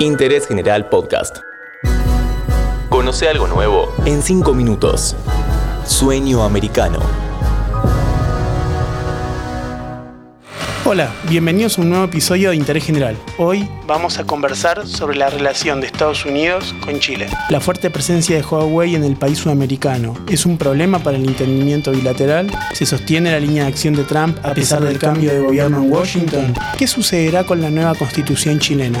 Interés General Podcast. Conoce algo nuevo en 5 minutos. Sueño americano. Hola, bienvenidos a un nuevo episodio de Interés General. Hoy vamos a conversar sobre la relación de Estados Unidos con Chile. La fuerte presencia de Huawei en el país sudamericano es un problema para el entendimiento bilateral. Se sostiene la línea de acción de Trump a pesar del cambio de gobierno en Washington. ¿Qué sucederá con la nueva constitución chilena?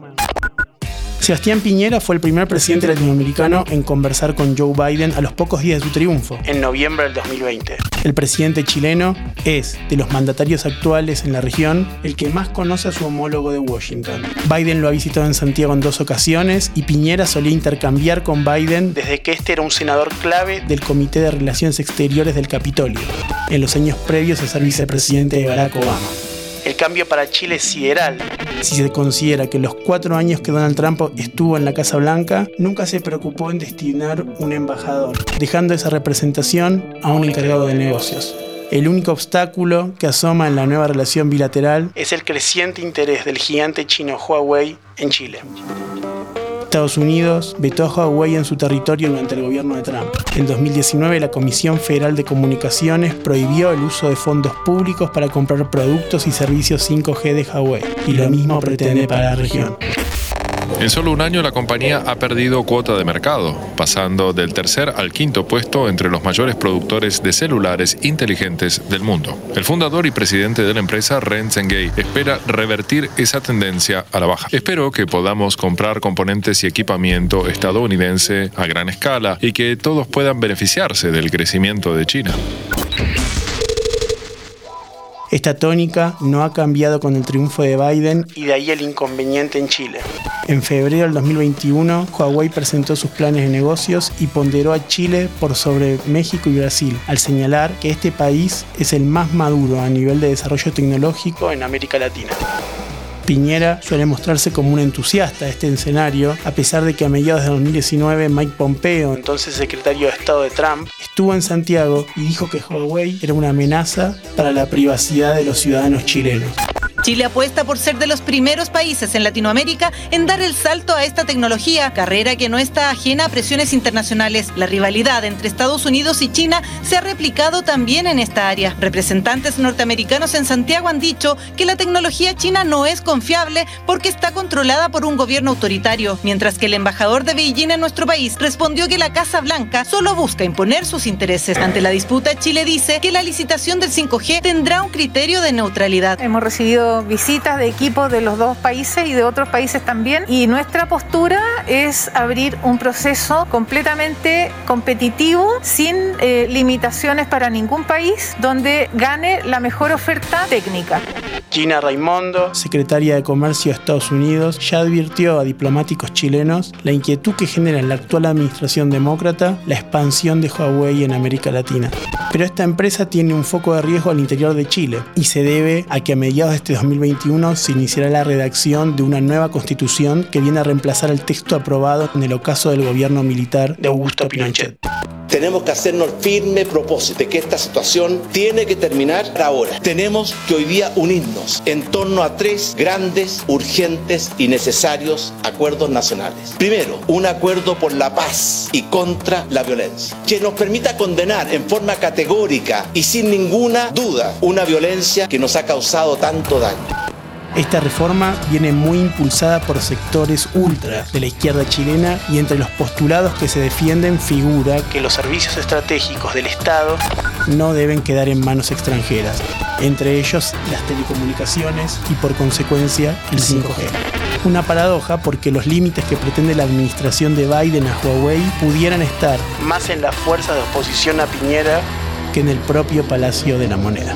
Sebastián Piñera fue el primer presidente latinoamericano en conversar con Joe Biden a los pocos días de su triunfo, en noviembre del 2020. El presidente chileno es, de los mandatarios actuales en la región, el que más conoce a su homólogo de Washington. Biden lo ha visitado en Santiago en dos ocasiones y Piñera solía intercambiar con Biden desde que este era un senador clave del Comité de Relaciones Exteriores del Capitolio, en los años previos a ser vicepresidente de Barack Obama. El cambio para Chile es sideral. Si se considera que los cuatro años que Donald Trump estuvo en la Casa Blanca, nunca se preocupó en destinar un embajador, dejando esa representación a un encargado de negocios. El único obstáculo que asoma en la nueva relación bilateral es el creciente interés del gigante chino Huawei en Chile. Estados Unidos vetó a Huawei en su territorio durante el gobierno de Trump. En 2019, la Comisión Federal de Comunicaciones prohibió el uso de fondos públicos para comprar productos y servicios 5G de Huawei, y lo mismo pretende para la región. En solo un año la compañía ha perdido cuota de mercado, pasando del tercer al quinto puesto entre los mayores productores de celulares inteligentes del mundo. El fundador y presidente de la empresa, Ren Zhengei, espera revertir esa tendencia a la baja. Espero que podamos comprar componentes y equipamiento estadounidense a gran escala y que todos puedan beneficiarse del crecimiento de China. Esta tónica no ha cambiado con el triunfo de Biden y de ahí el inconveniente en Chile. En febrero del 2021, Huawei presentó sus planes de negocios y ponderó a Chile por sobre México y Brasil, al señalar que este país es el más maduro a nivel de desarrollo tecnológico en América Latina. Piñera suele mostrarse como un entusiasta de este escenario, a pesar de que a mediados de 2019 Mike Pompeo, entonces secretario de Estado de Trump, estuvo en Santiago y dijo que Huawei era una amenaza para la privacidad de los ciudadanos chilenos. Chile apuesta por ser de los primeros países en Latinoamérica en dar el salto a esta tecnología, carrera que no está ajena a presiones internacionales. La rivalidad entre Estados Unidos y China se ha replicado también en esta área. Representantes norteamericanos en Santiago han dicho que la tecnología china no es confiable porque está controlada por un gobierno autoritario, mientras que el embajador de Beijing en nuestro país respondió que la Casa Blanca solo busca imponer sus intereses. Ante la disputa, Chile dice que la licitación del 5G tendrá un criterio de neutralidad. Hemos recibido visitas de equipos de los dos países y de otros países también. Y nuestra postura es abrir un proceso completamente competitivo, sin eh, limitaciones para ningún país, donde gane la mejor oferta técnica. Gina Raimondo, secretaria de Comercio de Estados Unidos, ya advirtió a diplomáticos chilenos la inquietud que genera en la actual administración demócrata la expansión de Huawei en América Latina. Pero esta empresa tiene un foco de riesgo al interior de Chile y se debe a que a mediados de este 2021 se iniciará la redacción de una nueva constitución que viene a reemplazar el texto aprobado en el ocaso del gobierno militar de Augusto Pinochet. Tenemos que hacernos firme propósito de que esta situación tiene que terminar ahora. Tenemos que hoy día unirnos en torno a tres grandes, urgentes y necesarios acuerdos nacionales. Primero, un acuerdo por la paz y contra la violencia, que nos permita condenar en forma categórica y sin ninguna duda una violencia que nos ha causado tanto daño. Esta reforma viene muy impulsada por sectores ultra de la izquierda chilena y entre los postulados que se defienden figura que los servicios estratégicos del Estado no deben quedar en manos extranjeras, entre ellos las telecomunicaciones y por consecuencia el 5G. Una paradoja porque los límites que pretende la administración de Biden a Huawei pudieran estar más en la fuerza de oposición a Piñera que en el propio Palacio de la Moneda.